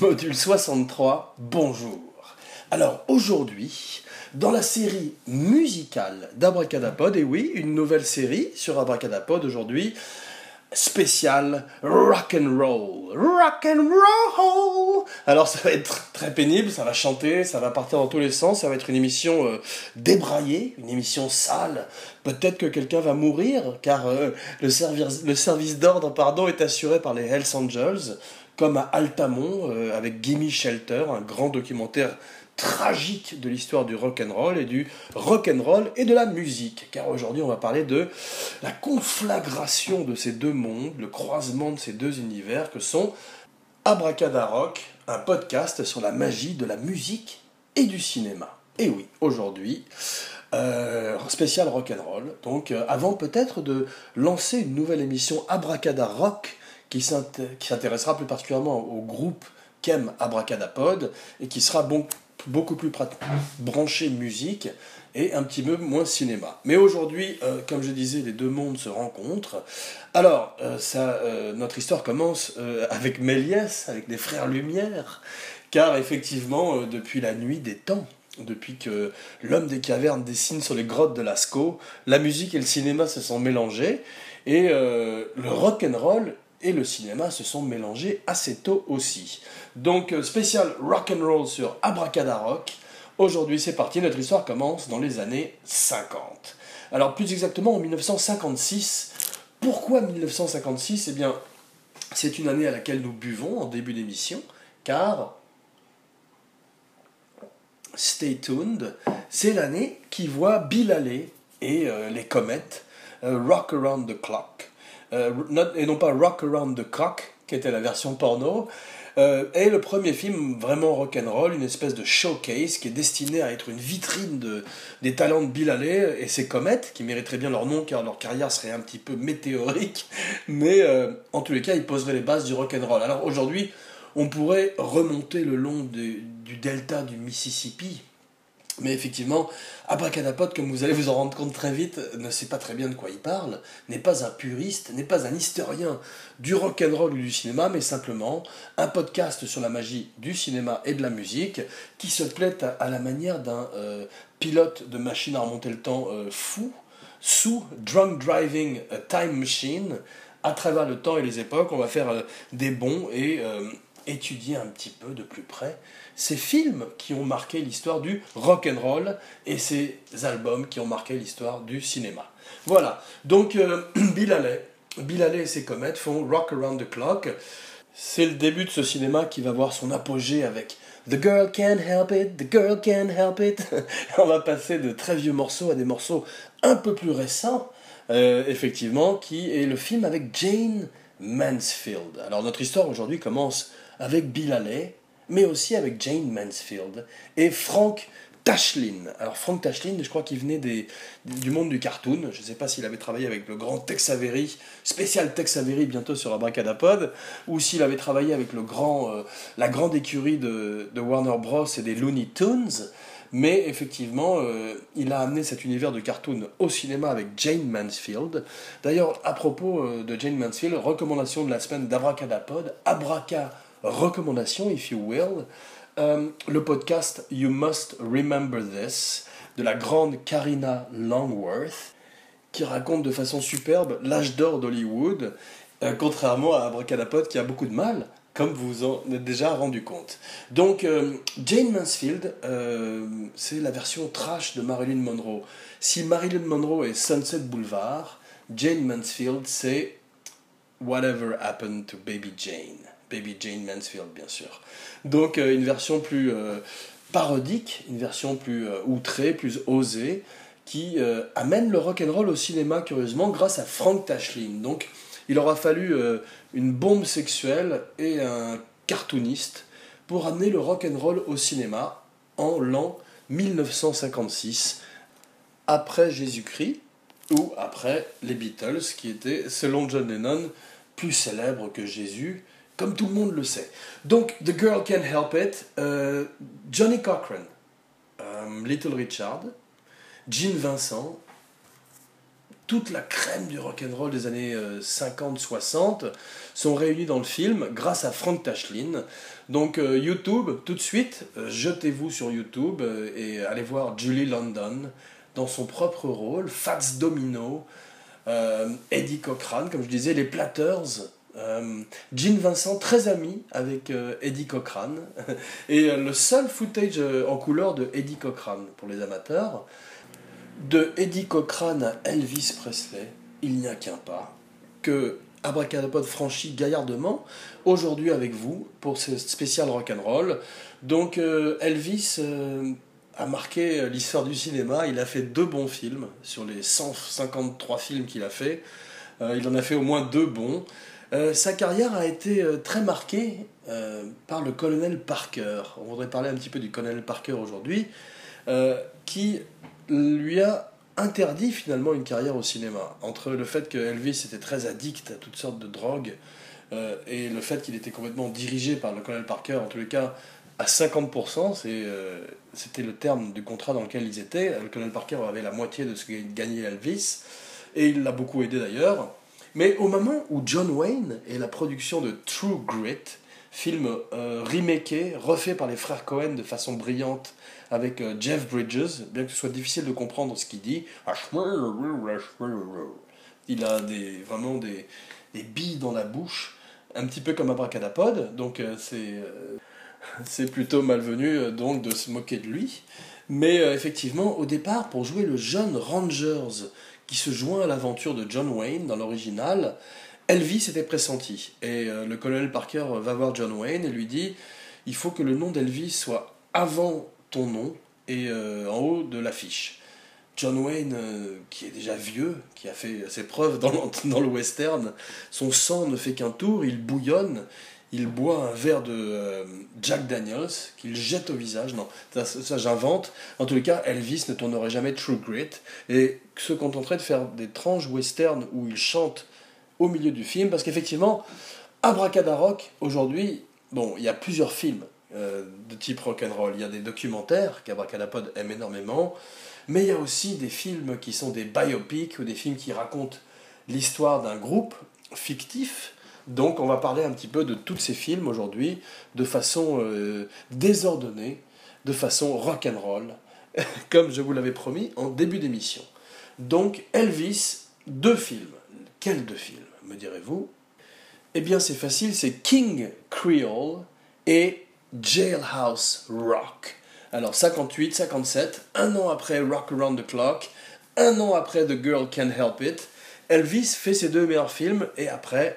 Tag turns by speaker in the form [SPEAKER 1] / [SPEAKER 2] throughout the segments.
[SPEAKER 1] Module 63, bonjour. Alors aujourd'hui, dans la série musicale d'Abracadapod, et oui, une nouvelle série sur Abracadapod aujourd'hui, spéciale rock and roll. Rock and roll. Alors ça va être très pénible, ça va chanter, ça va partir dans tous les sens, ça va être une émission euh, débraillée, une émission sale. Peut-être que quelqu'un va mourir car euh, le service, le service d'ordre pardon est assuré par les Hells Angels comme à Altamont euh, avec Gimme Shelter, un grand documentaire tragique de l'histoire du rock and roll et du rock and roll et de la musique car aujourd'hui on va parler de la conflagration de ces deux mondes, le croisement de ces deux univers que sont Abracadarock, un podcast sur la magie de la musique et du cinéma. Et oui, aujourd'hui euh, spécial rock and roll. Donc euh, avant peut-être de lancer une nouvelle émission Abracadarock qui s'intéressera plus particulièrement au groupe qu'aime Abracadapod et qui sera bon, beaucoup plus branché musique et un petit peu moins cinéma. Mais aujourd'hui, euh, comme je disais, les deux mondes se rencontrent. Alors, euh, ça, euh, notre histoire commence avec Méliès, avec les frères Lumière, car effectivement, depuis la nuit des temps, depuis que l'homme des cavernes dessine sur les grottes de Lascaux, la musique et le cinéma se sont mélangés, et le rock and roll et le cinéma se sont mélangés assez tôt aussi. Donc euh, spécial rock and roll sur Abracadarock. Aujourd'hui c'est parti, notre histoire commence dans les années 50. Alors plus exactement en 1956. Pourquoi 1956 Eh bien c'est une année à laquelle nous buvons en début d'émission, car Stay tuned, c'est l'année qui voit Bill Haley et euh, les comètes euh, Rock Around the Clock euh, et non pas Rock Around the Clock, qui était la version porno, euh, est le premier film vraiment rock'n'roll, une espèce de showcase qui est destiné à être une vitrine de, des talents de Bill Haley et ses comètes, qui mériteraient bien leur nom car leur carrière serait un petit peu météorique, mais euh, en tous les cas, ils poseraient les bases du rock'n'roll. Alors aujourd'hui, on pourrait remonter le long du delta du Mississippi, mais effectivement, Abracadapod, comme vous allez vous en rendre compte très vite, ne sait pas très bien de quoi il parle, n'est pas un puriste, n'est pas un historien du rock and roll ou du cinéma, mais simplement un podcast sur la magie du cinéma et de la musique qui se plaît à, la manière d'un euh, pilote de machine à remonter le temps euh, fou sous Drunk Driving Time Machine. À travers le temps et les époques, on va faire euh, des bons et étudier un petit peu de plus près ces films qui ont marqué l'histoire du rock and roll et ces albums qui ont marqué l'histoire du cinéma. Voilà. Donc euh, Bill Haley, Bill Haley et ses comètes font Rock Around the Clock. C'est le début de ce cinéma qui va voir son apogée avec The Girl Can't Help It, The Girl Can't Help It. On va passer de très vieux morceaux à des morceaux un peu plus récents, euh, effectivement, qui est le film avec Jane Mansfield. Alors notre histoire aujourd'hui commence avec Bill Haley, mais aussi avec Jane Mansfield et Frank Tashlin. Alors Frank Tashlin, je crois qu'il venait des, du monde du cartoon. Je ne sais pas s'il avait travaillé avec le grand Tex Avery, spécial Tex Avery bientôt sur Abracadapod, ou s'il avait travaillé avec le grand, euh, la grande écurie de, de, Warner Bros. et des Looney Tunes. Mais effectivement, euh, il a amené cet univers de cartoon au cinéma avec Jane Mansfield. D'ailleurs, à propos euh, de Jane Mansfield, recommandation de la semaine d'Abracadapod, Abraca recommandation, if you will, euh, le podcast You Must Remember This de la grande Karina Longworth, qui raconte de façon superbe l'âge d'or d'Hollywood, euh, contrairement à Abracadapod qui a beaucoup de mal, comme vous vous en êtes déjà rendu compte. Donc, euh, Jane Mansfield, c'est la version trash de Marilyn Monroe. Si Marilyn Monroe est Sunset Boulevard, Jane Mansfield, c'est Whatever Happened to Baby Jane. Baby Jane Mansfield, bien sûr. Donc euh, une version plus euh, parodique, une version plus euh, outrée, plus osée, qui amène le rock and roll au cinéma curieusement grâce à Frank Tashlin. Donc il aura fallu une bombe sexuelle et un cartooniste pour amener le rock and roll au cinéma en l'an 1956 après Jésus-Christ ou après les Beatles qui étaient selon John Lennon plus célèbres que Jésus comme tout le monde le sait. Donc, The Girl Can't Help It, euh, Johnny Cochran, euh, Little Richard, Gene Vincent, toute la crème du rock'n'roll des années 50-60 sont réunis dans le film grâce à Frank Tashlin. Donc YouTube, tout de suite, jetez-vous sur YouTube et allez voir Julie London dans son propre rôle, Fats Domino, Eddie Cochran, comme je disais, les Platters, euh, Gene Vincent, très ami avec euh, Eddie Cochran. Et euh, le seul footage en couleur de Eddie Cochran, pour les amateurs, de Eddie Cochran à Elvis Presley, il n'y a qu'un pas, que Abracadapod franchit gaillardement aujourd'hui avec vous pour ce spécial rock'n'roll. Donc Elvis a marqué l'histoire du cinéma, il a fait deux bons films sur les 153 films qu'il a fait. il en a fait au moins deux bons. Euh, sa carrière a été euh, très marquée euh, par le colonel Parker. On voudrait parler un petit peu du colonel Parker aujourd'hui, qui lui a interdit finalement une carrière au cinéma. Entre le fait que Elvis était très addict à toutes sortes de drogues et le fait qu'il était complètement dirigé par le colonel Parker, en tous les cas à 50%, c'était le terme du contrat dans lequel ils étaient. Le colonel Parker avait la moitié de ce que gagnait Elvis, et il l'a beaucoup aidé d'ailleurs. Mais au moment où John Wayne et la production de True Grit, film euh, refait par les frères Cohen de façon brillante avec euh, Jeff Bridges, bien que ce soit difficile de comprendre ce qu'il dit, il a vraiment des, billes dans la bouche, un petit peu comme Abracadapod, donc euh, c'est c'est plutôt malvenu donc de se moquer de lui. Mais effectivement, au départ, pour jouer le jeune Rangers qui se joint à l'aventure de John Wayne dans l'original, Elvis était pressenti. Et euh, le colonel Parker va voir John Wayne et lui dit il faut que le nom d'Elvis soit avant ton nom et euh, en haut de l'affiche. John Wayne, euh, qui est déjà vieux, qui a fait ses preuves dans, dans le western, son sang ne fait qu'un tour, il bouillonne, il boit un verre de euh, Jack Daniels qu'il jette au visage. Non, ça, j'invente. En tous les cas, Elvis ne tournerait jamais True Grit et se contenterait de faire des tranches western où il chante au milieu du film parce qu'effectivement, Abracadarock, aujourd'hui, bon, il y a plusieurs films euh, de type rock'n'roll. Il y a des documentaires qu'Abracadapod aime énormément, mais il y a aussi des films qui sont des biopics ou des films qui racontent l'histoire d'un groupe fictif donc on va parler un petit peu de tous ces films aujourd'hui de façon euh, désordonnée, de façon rock'n'roll, comme je vous l'avais promis en début d'émission. Donc Elvis, deux films. Quels deux films, me direz-vous? Eh bien c'est facile, c'est King Creole et Jailhouse Rock. Alors 58, 57, un an après Rock Around the Clock, un an après The Girl Can't Help It, Elvis fait ses deux meilleurs films et après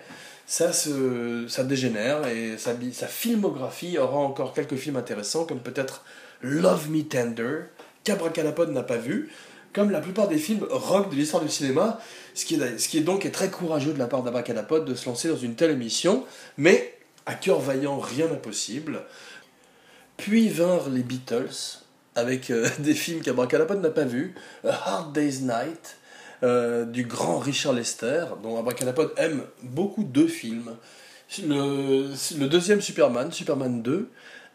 [SPEAKER 1] ça, se, ça dégénère et sa, sa, filmographie aura encore quelques films intéressants comme peut-être Love Me Tender, qu'Abracadapod n'a pas vu, comme la plupart des films rock de l'histoire du cinéma, ce qui, est, ce qui est donc est très courageux de la part d'Abracadapod de se lancer dans une telle émission, mais à cœur vaillant, rien d'impossible. Puis vinrent les Beatles, avec euh, des films qu'Abracadapod n'a pas vus, A Hard Day's Night, euh, du grand Richard Lester, dont Abracadapod aime beaucoup deux films. Le, deuxième Superman, Superman 2,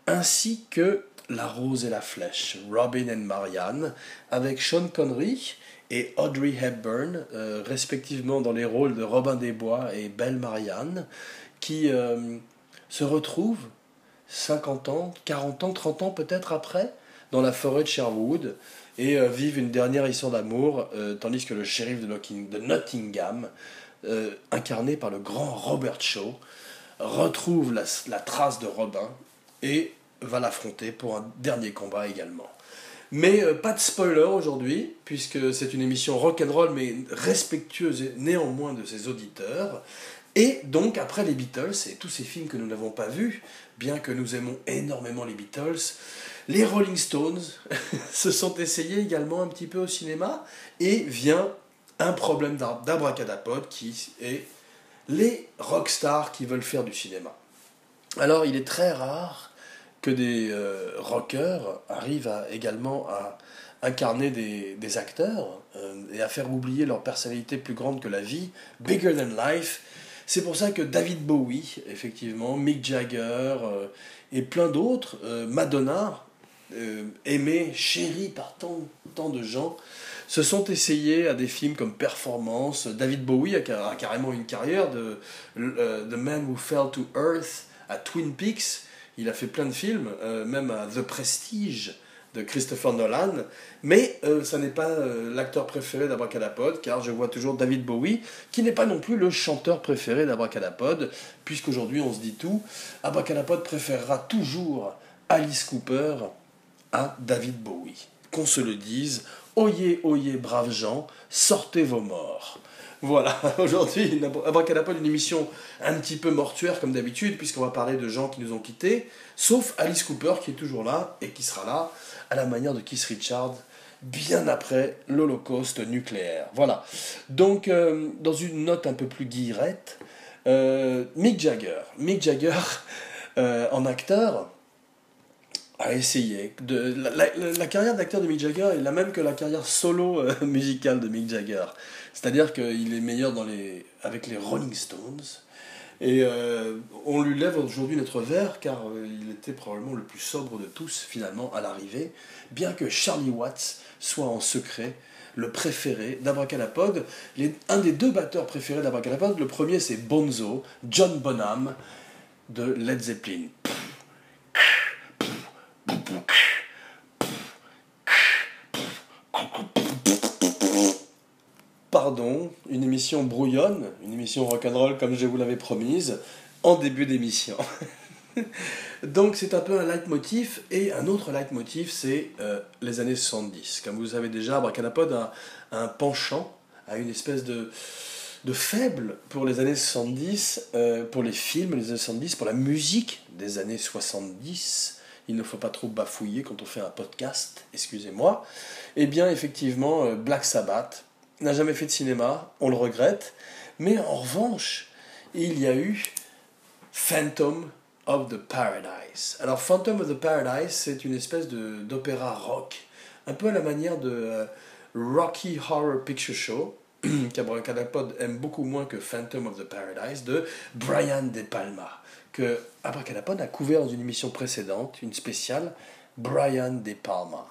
[SPEAKER 1] ainsi que La Rose et la Flèche, Robin and Marianne, avec Sean Connery et Audrey Hepburn, euh, respectivement dans les rôles de Robin des Bois et Belle Marianne, qui euh, se retrouvent 50 ans, 40 ans, 30 ans peut-être après, dans la forêt de Sherwood, et euh, vivent une dernière histoire d'amour, euh, tandis que le shérif de, Nottingham, euh, incarné par le grand Robert Shaw, retrouve la, trace de Robin et va l'affronter pour un dernier combat également. Mais pas de spoiler aujourd'hui, puisque c'est une émission rock'n'roll, mais respectueuse néanmoins de ses auditeurs. Et donc, après les Beatles et tous ces films que nous n'avons pas vus, bien que nous aimons énormément les Beatles, les Rolling Stones se sont essayés également un petit peu au cinéma et vient un problème d'abracadapod qui est les rockstars qui veulent faire du cinéma. Alors il est très rare que des euh, rockers arrivent également à incarner des, acteurs euh, et à faire oublier leur personnalité plus grande que la vie, bigger than life. C'est pour ça que David Bowie, effectivement, Mick Jagger euh, et plein d'autres, Madonna, euh, aimé, chéri par tant, tant de gens, se sont essayés à des films comme Performance. David Bowie a, carrément une carrière de The Man Who Fell to Earth à Twin Peaks. Il a fait plein de films, même à The Prestige de Christopher Nolan, mais euh, ça n'est pas euh, l'acteur préféré d'Abracadapod, car je vois toujours David Bowie, qui n'est pas non plus le chanteur préféré d'Abracadapod, puisqu'aujourd'hui on se dit tout, Abracadapod préférera toujours Alice Cooper à David Bowie. Qu'on se le dise, oyez, oyez, braves gens, sortez vos morts. Voilà, aujourd'hui, Abracadapod, une émission un petit peu mortuaire comme d'habitude, puisqu'on va parler de gens qui nous ont quittés, sauf Alice Cooper qui est toujours là et qui sera là à la manière de Keith Richards, bien après l'Holocauste nucléaire. Voilà. Donc, euh, dans une note un peu plus guillerette, euh, Mick Jagger. Mick Jagger, euh, en acteur, a essayé. De, la, carrière d'acteur de Mick Jagger est la même que la carrière solo musicale de Mick Jagger. C'est-à-dire qu'il est meilleur dans les, avec les Rolling Stones, et euh, on lui lève aujourd'hui notre verre car euh, il était probablement le plus sobre de tous finalement à l'arrivée, bien que Charlie Watts soit en secret le préféré d'Abracadapod. Un des deux batteurs préférés d'Abracadapod, le premier c'est Bonzo, John Bonham de Led Zeppelin. Émission brouillonne, une émission rock'n'roll comme je vous l'avais promise, en début d'émission. Donc c'est un peu un leitmotiv, et un autre leitmotiv, c'est euh, les années 70. Comme vous savez déjà, Abracadapod a, un penchant, a une espèce de, de faible pour les années 70, euh, pour les films des années 70, pour la musique des années 70. Il ne faut pas trop bafouiller quand on fait un podcast, excusez-moi. Eh bien, effectivement, euh, Black Sabbath, n'a jamais fait de cinéma, on le regrette, mais en revanche, il y a eu Phantom of the Paradise. Alors Phantom of the Paradise, c'est une espèce d'opéra rock, un peu à la manière de euh, Rocky Horror Picture Show, qu'Abracadapod aime beaucoup moins que Phantom of the Paradise, de Brian De Palma, que Abracadapod a couvert dans une émission précédente, une spéciale, Brian De Palma.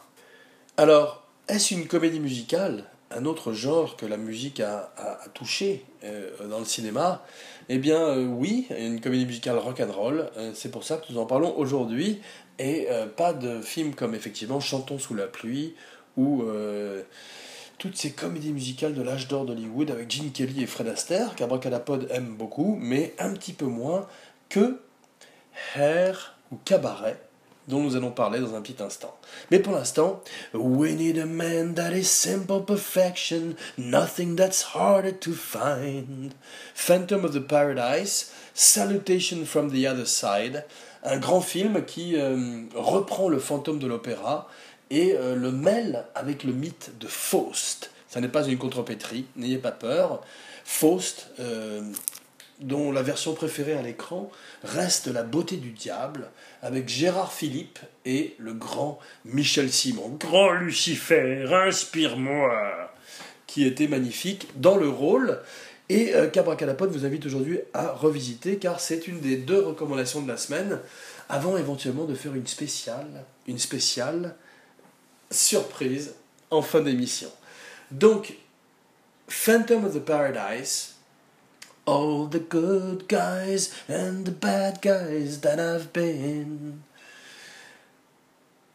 [SPEAKER 1] Alors, est-ce une comédie musicale? Un autre genre que la musique a, touché euh, dans le cinéma Eh bien euh, oui, une comédie musicale rock and roll. Euh, c'est pour ça que nous en parlons aujourd'hui et pas de films comme effectivement Chantons sous la pluie ou toutes ces comédies musicales de l'âge d'or d'Hollywood avec Gene Kelly et Fred Astaire qu'Abracadapod aime beaucoup, mais un petit peu moins que Hair ou Cabaret dont nous allons parler dans un petit instant. Mais pour l'instant, We need a man that is simple perfection, nothing that's harder to find. Phantom of the Paradise, Salutation from the Other Side, un grand film qui euh, reprend le fantôme de l'opéra et euh, le mêle avec le mythe de Faust. Ça n'est pas une contrepétrie, n'ayez pas peur. Faust, euh, dont la version préférée à l'écran reste La beauté du diable, avec Gérard Philippe et le grand Michel Simon. Grand Lucifer, inspire-moi Qui était magnifique dans le rôle et euh, vous invite aujourd'hui à revisiter car c'est une des deux recommandations de la semaine avant éventuellement de faire une spéciale, une spéciale surprise en fin d'émission. Donc, Phantom of the Paradise, All the good guys and the bad guys that I've been.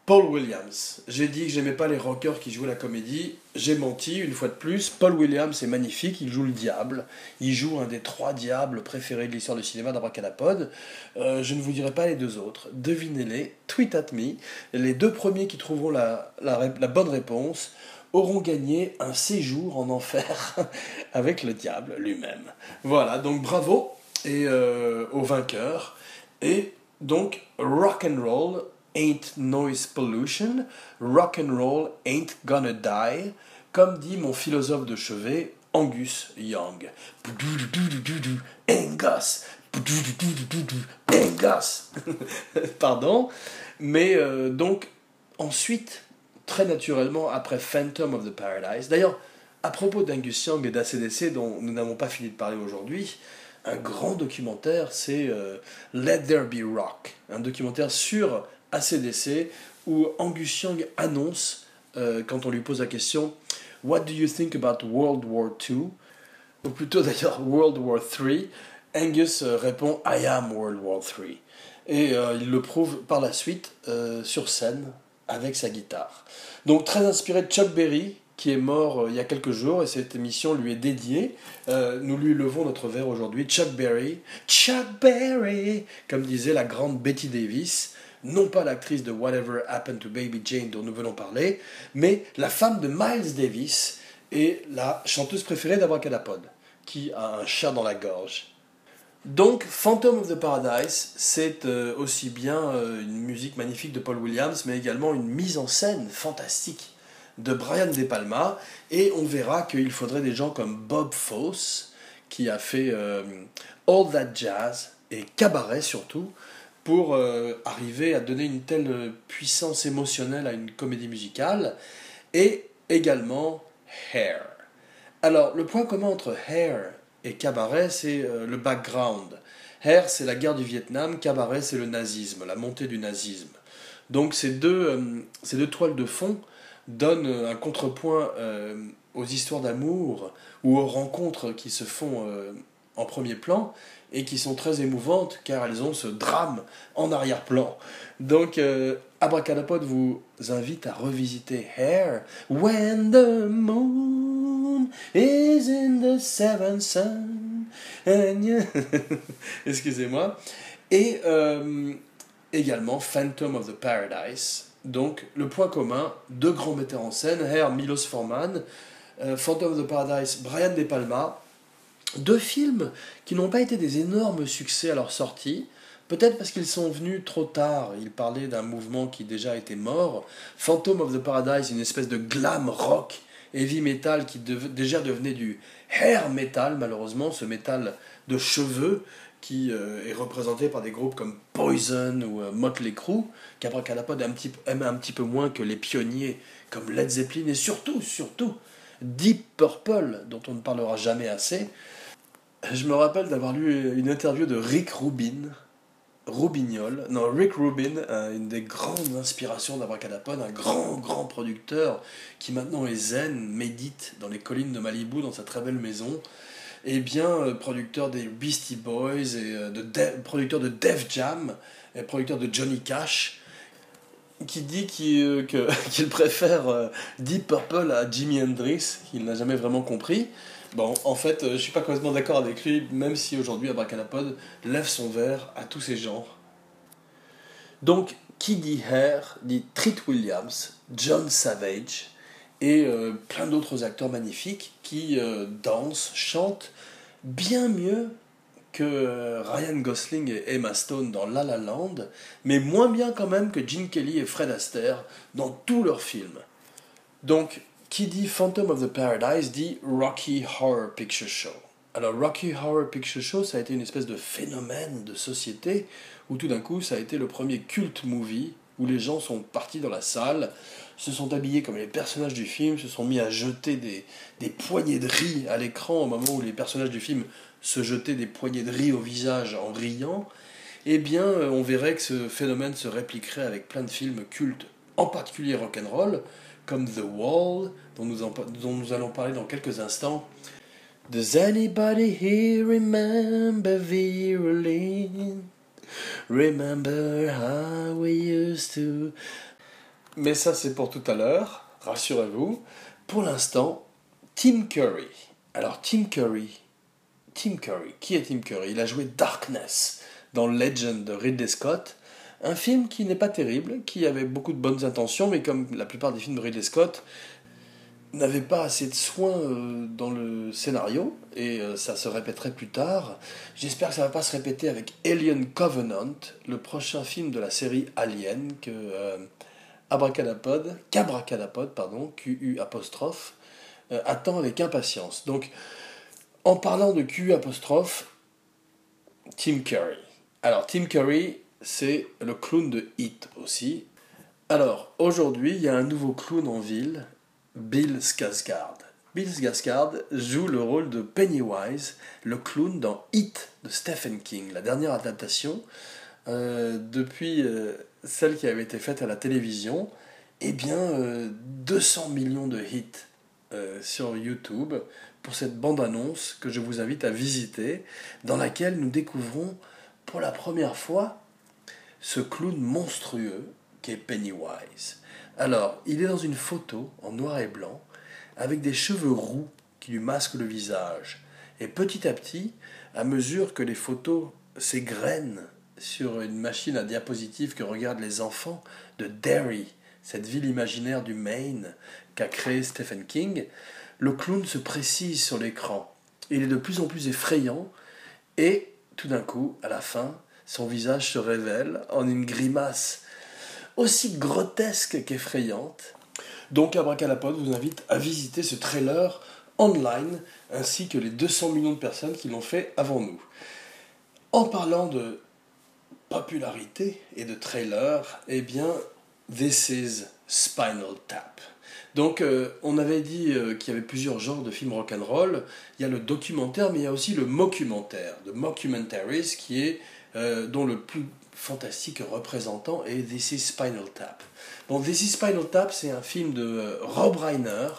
[SPEAKER 1] Paul Williams. J'ai dit que j'aimais pas les rockers qui jouaient la comédie. J'ai menti une fois de plus. Paul Williams est magnifique. Il joue le diable. Il joue un des trois diables préférés de l'histoire du cinéma d'Abracadapod. Euh, je ne vous dirai pas les deux autres. Devinez-les. Tweet at me. Les deux premiers qui trouveront la, la bonne réponse auront gagné un séjour en enfer avec le diable lui-même. Voilà, donc bravo et euh, aux vainqueurs. Et donc rock and roll ain't noise pollution, rock and roll ain't gonna die, comme dit mon philosophe de chevet Angus Young. Angus, Angus. Pardon, mais euh, donc ensuite très naturellement après Phantom of the Paradise. D'ailleurs, à propos d'Angus Young et d'ACDC, dont nous n'avons pas fini de parler aujourd'hui, un grand documentaire, c'est euh, Let There Be Rock, un documentaire sur ACDC, où Angus Young annonce, euh, quand on lui pose la question What do you think about World War II Ou plutôt d'ailleurs World War III, Angus euh, répond I am World War III. Et il le prouve par la suite sur scène avec sa guitare. Donc très inspiré de Chuck Berry, qui est mort il y a quelques jours, et cette émission lui est dédiée. nous lui levons notre verre aujourd'hui. Chuck Berry, Chuck Berry, comme disait la grande Betty Davis non pas l'actrice de Whatever Happened to Baby Jane dont nous venons parler, mais la femme de Miles Davis et la chanteuse préférée d'Abracadapod, qui a un chat dans la gorge. Donc, Phantom of the Paradise, c'est euh, aussi bien euh, une musique magnifique de Paul Williams, mais également une mise en scène fantastique de Brian De Palma, et on verra qu'il faudrait des gens comme Bob Fosse, qui a fait euh, All That Jazz, et Cabaret surtout, pour arriver à donner une telle puissance émotionnelle à une comédie musicale, et également Hair. Alors, le point commun entre Hair et Cabaret, c'est euh, le background. Hair, c'est la guerre du Vietnam, Cabaret, c'est le nazisme, la montée du nazisme. Donc ces deux, euh, ces deux toiles de fond donnent un contrepoint aux histoires d'amour ou aux rencontres qui se font en premier plan et qui sont très émouvantes car elles ont ce drame en arrière-plan. Donc, euh, vous invite à revisiter Hair. When the moon is in the seventh sun. Excusez-moi. Et euh, également Phantom of the Paradise. Donc, le point commun, deux grands metteurs en scène, Hair, Milos Forman, euh, Phantom of the Paradise, Brian De Palma, deux films qui n'ont pas été des énormes succès à leur sortie, peut-être parce qu'ils sont venus trop tard. Ils parlaient d'un mouvement qui déjà était mort. Phantom of the Paradise, une espèce de glam rock, heavy metal qui déjà devenait du hair metal, malheureusement, ce métal de cheveux qui euh, est représenté par des groupes comme Poison ou euh, Motley Crue, qu'Abracadapod aime un, un petit peu moins que les pionniers comme Led Zeppelin et surtout, surtout, Deep Purple, dont on ne parlera jamais assez. Je me rappelle d'avoir lu une interview de Rick Rubin, Rubignol, non, Rick Rubin, une des grandes inspirations d'Abracadapod, un grand, grand producteur qui maintenant est zen, médite dans les collines de Malibu, dans sa très belle maison, et bien euh, producteur des Beastie Boys, et euh, de producteur de Def Jam, et producteur de Johnny Cash, qui dit qu'il euh, préfère Deep Purple à Jimi Hendrix, qu'il n'a jamais vraiment compris. Bon, en fait, euh, je suis pas complètement d'accord avec lui, même si aujourd'hui Abracadapod lève son verre à tous ces genres. Donc, qui dit Hair dit Treat Williams, John Savage et euh, plein d'autres acteurs magnifiques qui euh, dansent, chantent bien mieux que Ryan Gosling et Emma Stone dans La La Land, mais moins bien quand même que Gene Kelly et Fred Astaire dans tous leurs films. Donc, qui dit Phantom of the Paradise dit Rocky Horror Picture Show. Alors Rocky Horror Picture Show, ça a été une espèce de phénomène de société où tout d'un coup ça a été le premier cult movie où les gens sont partis dans la salle, se sont habillés comme les personnages du film, se sont mis à jeter des, des poignées de riz à l'écran au moment où les personnages du film se jetaient des poignées de riz au visage en riant. Eh bien, euh, on verrait que ce phénomène se répliquerait avec plein de films cultes, en particulier rock'n'roll, comme The Wall, dont nous, allons parler dans quelques instants. Does anybody here remember Vera Remember how we used to? Mais ça, c'est pour tout à l'heure, rassurez-vous. Pour l'instant, Tim Curry. Alors, Tim Curry. Tim Curry. Qui est Tim Curry? Il a joué Darkness dans Legend de Ridley Scott. Un film qui n'est pas terrible, qui avait beaucoup de bonnes intentions, mais comme la plupart des films de Ridley Scott, n'avait pas assez de soins euh, dans le scénario, et euh, ça se répéterait plus tard. J'espère que ça ne va pas se répéter avec Alien Covenant, le prochain film de la série Alien que euh, Abracadapod, qu'Abracadapod, pardon, QU attend avec impatience. Donc, en parlant de QU Tim Curry. Alors, Tim Curry, c'est le clown de Hit aussi. Alors, aujourd'hui, il y a un nouveau clown en ville, Bill Skarsgård. Bill Skarsgård joue le rôle de Pennywise, le clown dans Hit de Stephen King, la dernière adaptation. Euh, depuis euh, celle qui avait été faite à la télévision, eh bien, 200 euh, millions de hits sur YouTube pour cette bande-annonce que je vous invite à visiter, dans laquelle nous découvrons pour la première fois ce clown monstrueux qui est Pennywise. Alors, il est dans une photo en noir et blanc, avec des cheveux roux qui lui masquent le visage. Et petit à petit, à mesure que les photos s'égrènent sur une machine à diapositive que regardent les enfants de Derry, cette ville imaginaire du Maine qu'a créé Stephen King, le clown se précise sur l'écran. Il est de plus en plus effrayant et tout d'un coup, à la fin, son visage se révèle en une grimace aussi grotesque qu'effrayante. Donc Abracadapod vous invite à visiter ce trailer online ainsi que les 200 millions de personnes qui l'ont fait avant nous. En parlant de popularité et de trailer, eh bien, This is Spinal Tap. Donc, euh, on avait dit euh, qu'il y avait plusieurs genres de films rock'n'roll. Il y a le documentaire, mais il y a aussi le mockumentaire, The Mockumentaries, qui est euh, dont le plus fantastique représentant est This is Spinal Tap. Bon, This is Spinal Tap, c'est un film de Rob Reiner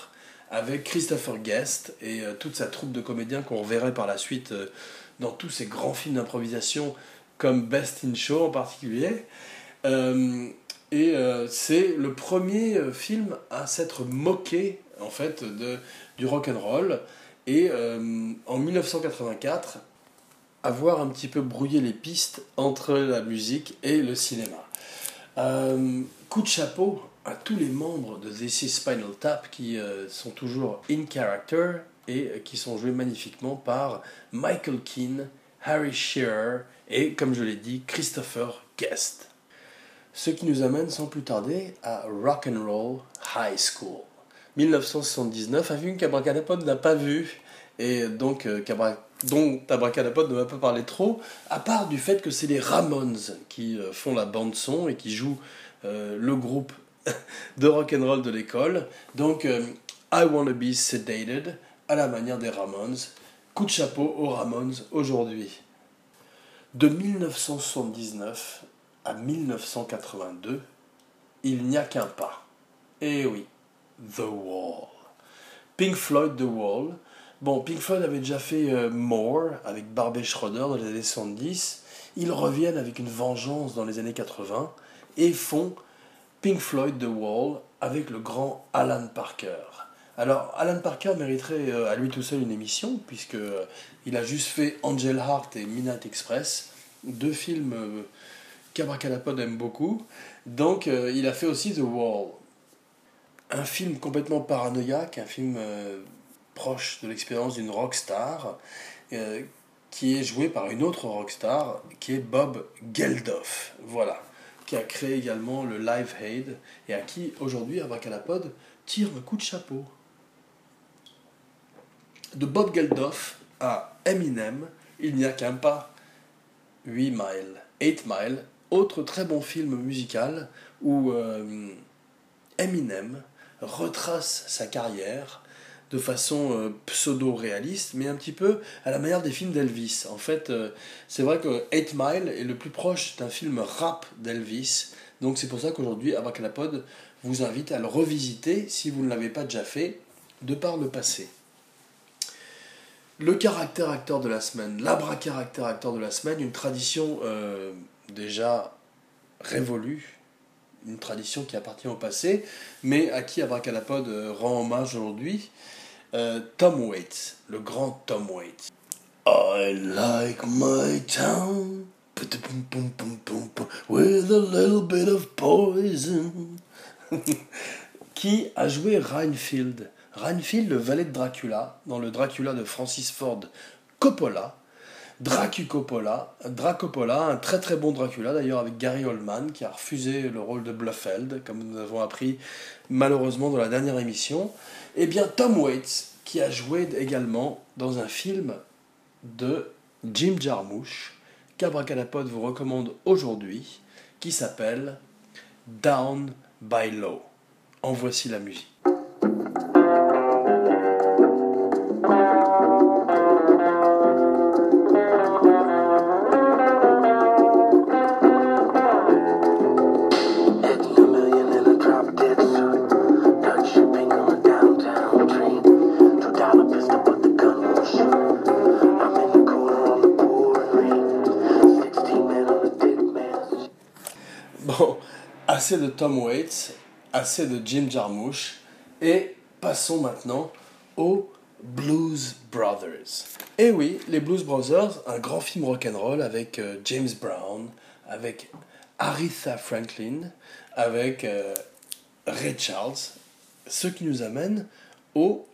[SPEAKER 1] avec Christopher Guest et toute sa troupe de comédiens qu'on reverrait par la suite dans tous ces grands films d'improvisation comme Best in Show en particulier. Et euh, c'est le premier euh, film à s'être moqué en fait du rock and roll et euh, en 1984 avoir un petit peu brouillé les pistes entre la musique et le cinéma. coup de chapeau à tous les membres de This is Spinal Tap qui sont toujours in character et qui sont joués magnifiquement par Michael Keane, Harry Shearer et comme je l'ai dit Christopher Guest. Ce qui nous amène sans plus tarder à Rock and Roll High School. 1979, un film qu'Abracadapod n'a pas vu et donc euh, dont Abracadapod ne m'a pas parlé trop, à part du fait que c'est les Ramones qui euh, font la bande son et qui jouent euh, le groupe de rock and roll de l'école. Donc I Wanna Be Sedated à la manière des Ramones. Coup de chapeau aux Ramones aujourd'hui. De 1979 à 1982, il n'y a qu'un pas. Eh oui, The Wall. Pink Floyd The Wall. Bon, Pink Floyd avait déjà fait euh, More avec Barbet Schroeder dans les années 70. Ils reviennent avec une vengeance dans les années 80 et font Pink Floyd The Wall avec le grand Alan Parker. Alors, Alan Parker mériterait euh, à lui tout seul une émission, puisque euh, il a juste fait Angel Heart et Midnight Express, deux films qu'Abracadapod aime beaucoup. Donc il a fait aussi The Wall. Un film complètement paranoïaque, un film proche de l'expérience d'une rockstar, euh, qui est joué par une autre rockstar, qui est Bob Geldof. Voilà. Qui a créé également le Live Aid et à qui aujourd'hui Abracadapod tire un coup de chapeau. De Bob Geldof à Eminem, il n'y a qu'un pas. 8 miles, 8 miles, autre très bon film musical où euh, Eminem retrace sa carrière de façon euh, pseudo-réaliste, mais un petit peu à la manière des films d'Elvis. En fait, euh, c'est vrai que 8 Mile est le plus proche d'un film rap d'Elvis, donc c'est pour ça qu'aujourd'hui, Abracadapod vous invite à le revisiter si vous ne l'avez pas déjà fait, de par le passé. Le caractère acteur de la semaine, l'abra-caractère acteur de la semaine, une tradition déjà révolue, une tradition qui appartient au passé, mais à qui Abracadapod euh, rend hommage aujourd'hui. Euh, Tom Waits, le grand Tom Waits. I like my town with a little bit of poison. qui a joué Reinfield Reinfield, le valet de Dracula, dans le Dracula de Francis Ford Coppola, Dracucopola, Dracopola, un très très bon Dracula d'ailleurs avec Gary Oldman qui a refusé le rôle de Blufeld, comme nous avons appris malheureusement dans la dernière émission. Et eh bien Tom Waits qui a joué également dans un film de Jim Jarmusch qu'Abracadapod vous recommande aujourd'hui qui s'appelle Down by Law. En voici la musique. Assez de Tom Waits, assez de Jim Jarmusch, et passons maintenant aux Blues Brothers. Et oui, les Blues Brothers, un grand film rock'n'roll avec euh, James Brown, avec Aretha Franklin, avec euh, Ray Charles, ce qui nous amène au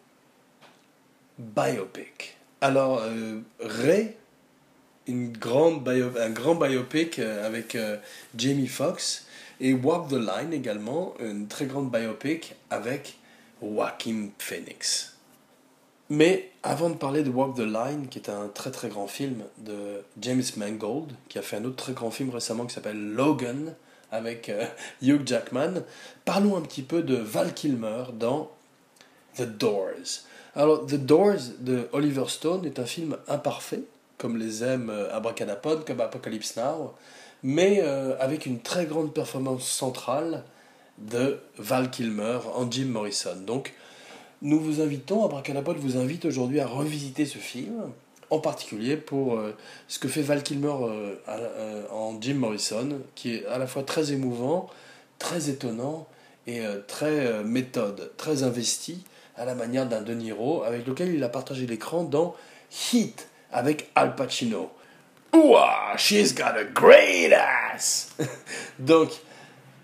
[SPEAKER 1] biopic. Alors, euh, Ray, un grand biopic avec Jamie Foxx, et Walk the Line également, une très grande biopic avec Joaquin Phoenix. Mais avant de parler de Walk the Line, qui est un très très grand film de James Mangold, qui a fait un autre très grand film récemment qui s'appelle Logan avec euh, Hugh Jackman, parlons un petit peu de Val Kilmer dans The Doors. Alors, The Doors de Oliver Stone est un film imparfait, comme les aime euh, Abracadapod, comme Apocalypse Now, mais euh, avec une très grande performance centrale de Val Kilmer en Jim Morrison. Donc, nous vous invitons, Abracadapod vous invite aujourd'hui à revisiter ce film, en particulier pour euh, ce que fait Val Kilmer euh, en Jim Morrison, qui est à la fois très émouvant, très étonnant et très méthode, très investi, à la manière d'un De Niro, avec lequel il a partagé l'écran dans Heat avec Al Pacino. Ouah, she's got a great ass! Donc,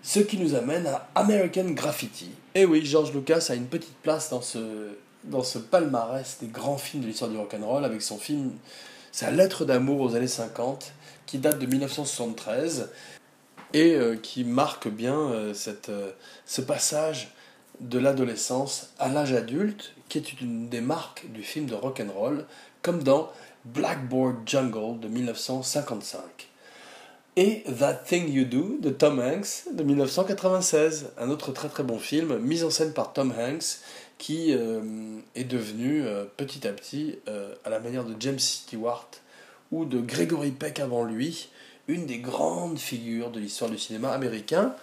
[SPEAKER 1] ce qui nous amène à American Graffiti. Et eh oui, George Lucas a une petite place dans ce, dans ce palmarès des grands films de l'histoire du rock'n'roll avec son film, sa lettre d'amour aux années 50, qui date de 1973 et euh, qui marque bien euh, cette, euh, ce passage de l'adolescence à l'âge adulte, qui est une des marques du film de rock'n'roll, comme dans Blackboard Jungle de 1955 et That Thing You Do de Tom Hanks de 1996, un autre très très bon film, mis en scène par Tom Hanks, qui euh, est devenu euh, petit à petit, euh, à la manière de James Stewart ou de Gregory Peck avant lui, une des grandes figures de l'histoire du cinéma américain.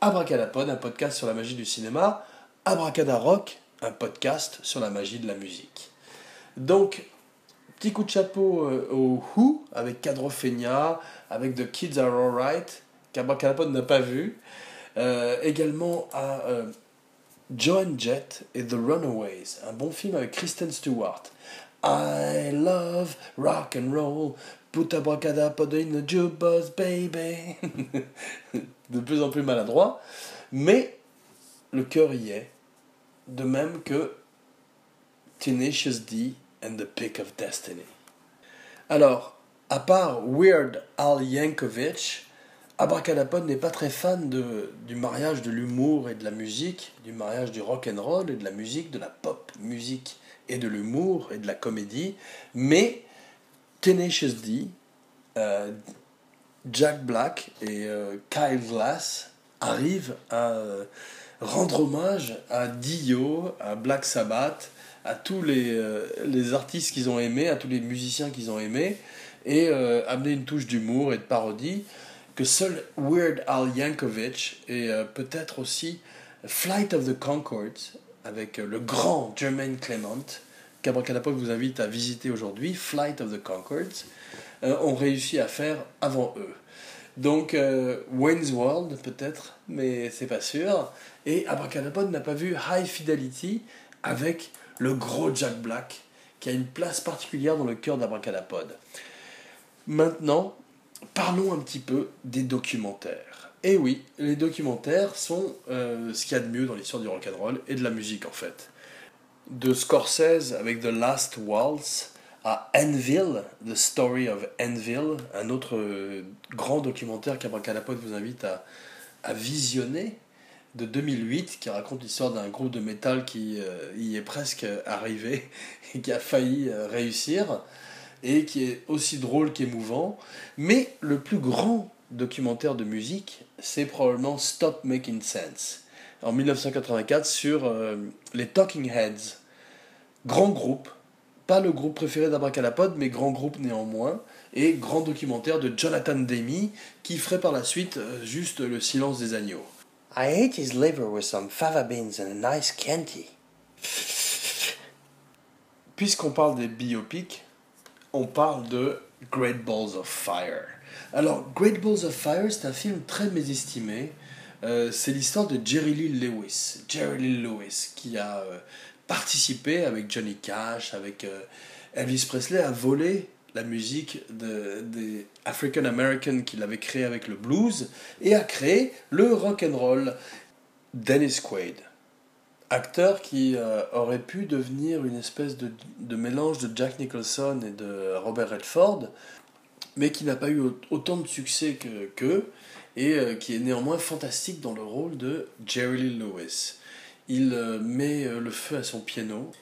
[SPEAKER 1] Abracadapod, un podcast sur la magie du cinéma. Abracadarock, un podcast sur la magie de la musique. Donc, Petit coup de chapeau euh, au Who avec Cadro Feigna, avec The Kids Are Alright, qu'Abracadapod n'a pas vu. Euh, également à euh, Joan Jett et The Runaways, un bon film avec Kristen Stewart. I love rock and roll, put abracadapod in the jukebox, baby. de plus en plus maladroit, mais le cœur y est. De même que Tenacious D and the Pick of Destiny. Alors, à part Weird Al Yankovic, Abracadapod n'est pas très fan du mariage de l'humour et de la musique, du mariage du rock and roll et de la musique, de la pop musique et de l'humour et de la comédie, mais Tenacious D, euh, Jack Black et euh, Kyle Glass arrivent à euh, rendre hommage à Dio, à Black Sabbath, à tous les, euh, les artistes qu'ils ont aimés, à tous les musiciens qu'ils ont aimés, et euh, amener une touche d'humour et de parodie que seul Weird Al Yankovic et euh, peut-être aussi Flight of the Concords avec le grand Jermaine Clement, qu'Abracadapod vous invite à visiter aujourd'hui, Flight of the Concords, ont réussi à faire avant eux. Donc, Wayne's World peut-être, mais c'est pas sûr. Et Abracadapod n'a pas vu High Fidelity avec le gros Jack Black, qui a une place particulière dans le cœur d'Abracadapod. Maintenant, parlons un petit peu des documentaires. Et eh oui, les documentaires sont euh, ce qu'il y a de mieux dans l'histoire du rock'n'roll et de la musique en fait. De Scorsese avec The Last Waltz à Enville, The Story of Enville, un autre euh, grand documentaire qu'Abracadapod vous invite à, à visionner de 2008 qui raconte l'histoire d'un groupe de métal qui euh, y est presque arrivé et qui a failli euh, réussir et qui est aussi drôle qu'émouvant. Mais le plus grand documentaire de musique, c'est probablement Stop Making Sense en 1984 sur euh, les Talking Heads. Grand groupe, pas le groupe préféré d'Abracadapod, mais grand groupe néanmoins, et grand documentaire de Jonathan Demi qui ferait par la suite juste Le silence des agneaux. I ate his liver with some fava beans and a nice candy. Puisqu'on parle des biopics, on parle de Great Balls of Fire. Alors, Great Balls of Fire, c'est un film très mésestimé. Euh, c'est l'histoire de Jerry Lee Lewis. Jerry Lee Lewis, qui a euh, participé avec Johnny Cash, avec euh, Elvis Presley, à voler la musique de, des African American qu'il avait créé avec le blues et a créé le rock and roll. Dennis Quaid, acteur qui aurait pu devenir une espèce de, mélange de Jack Nicholson et de Robert Redford, mais qui n'a pas eu autant de succès que qu'eux et euh, qui est néanmoins fantastique dans le rôle de Jerry Lee Lewis. Il euh, met euh, le feu à son piano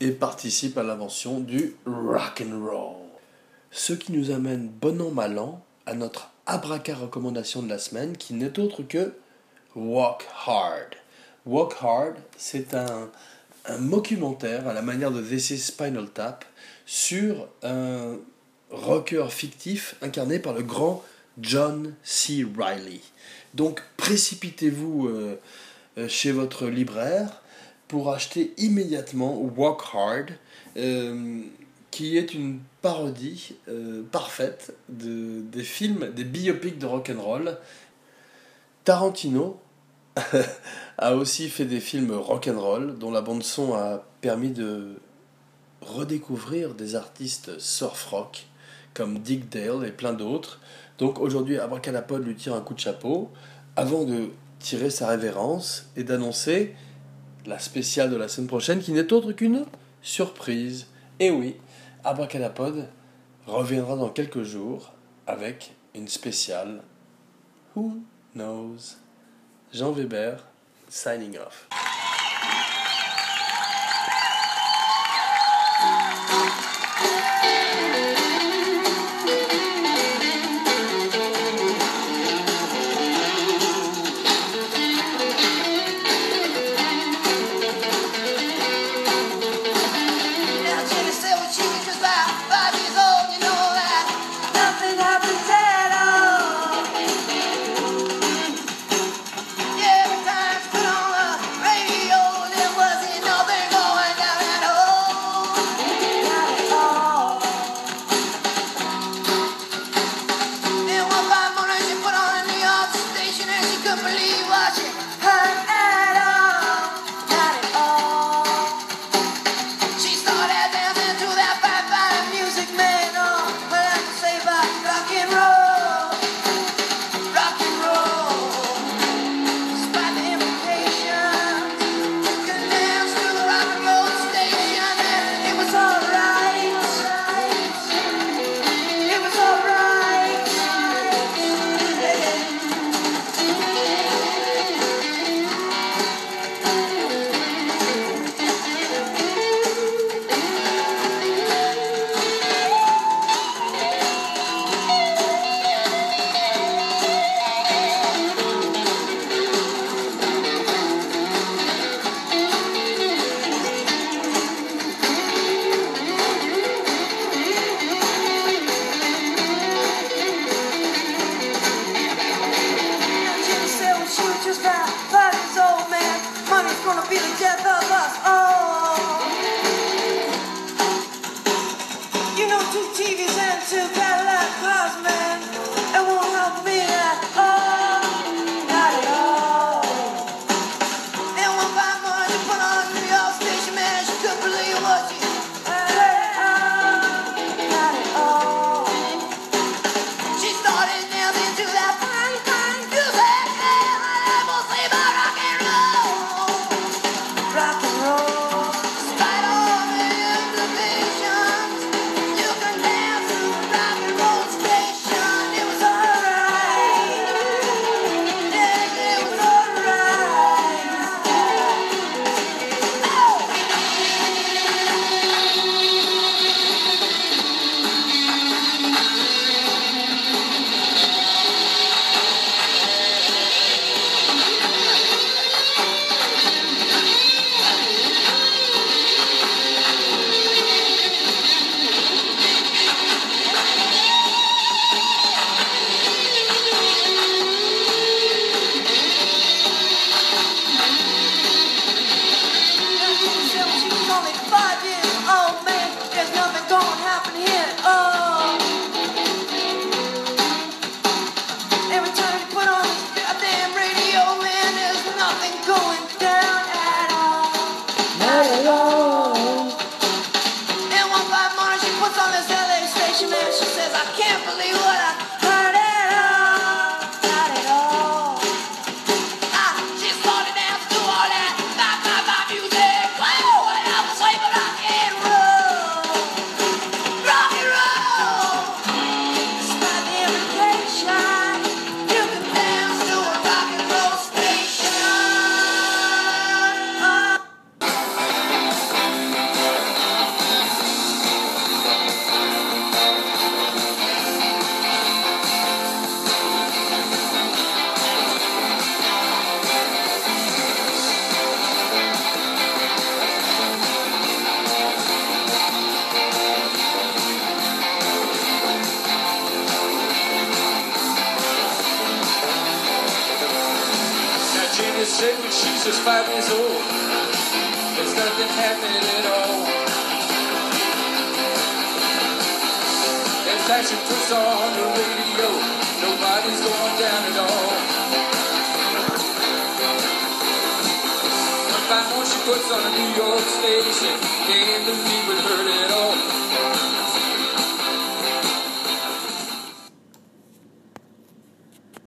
[SPEAKER 1] et participe à l'invention du rock and roll. Ce qui nous amène bon an mal an à notre abraca recommandation de la semaine qui n'est autre que Walk Hard. Walk Hard, c'est un, un documentaire à la manière de is Spinal Tap sur un rocker fictif incarné par le grand John C. Riley. Donc précipitez-vous euh, euh, chez votre libraire pour acheter immédiatement Walk Hard, euh, qui est une parodie parfaite de, des films, des biopics de rock and roll. Tarantino a aussi fait des films rock and roll dont la bande son a permis de redécouvrir des artistes surf rock comme Dick Dale et plein d'autres. Donc aujourd'hui, Abracadapod lui tire un coup de chapeau avant de tirer sa révérence et d'annoncer la spéciale de la semaine prochaine qui n'est autre qu'une surprise. Et oui, Abracadapod reviendra dans quelques jours avec une spéciale Who Knows? Jean Weber, signing off.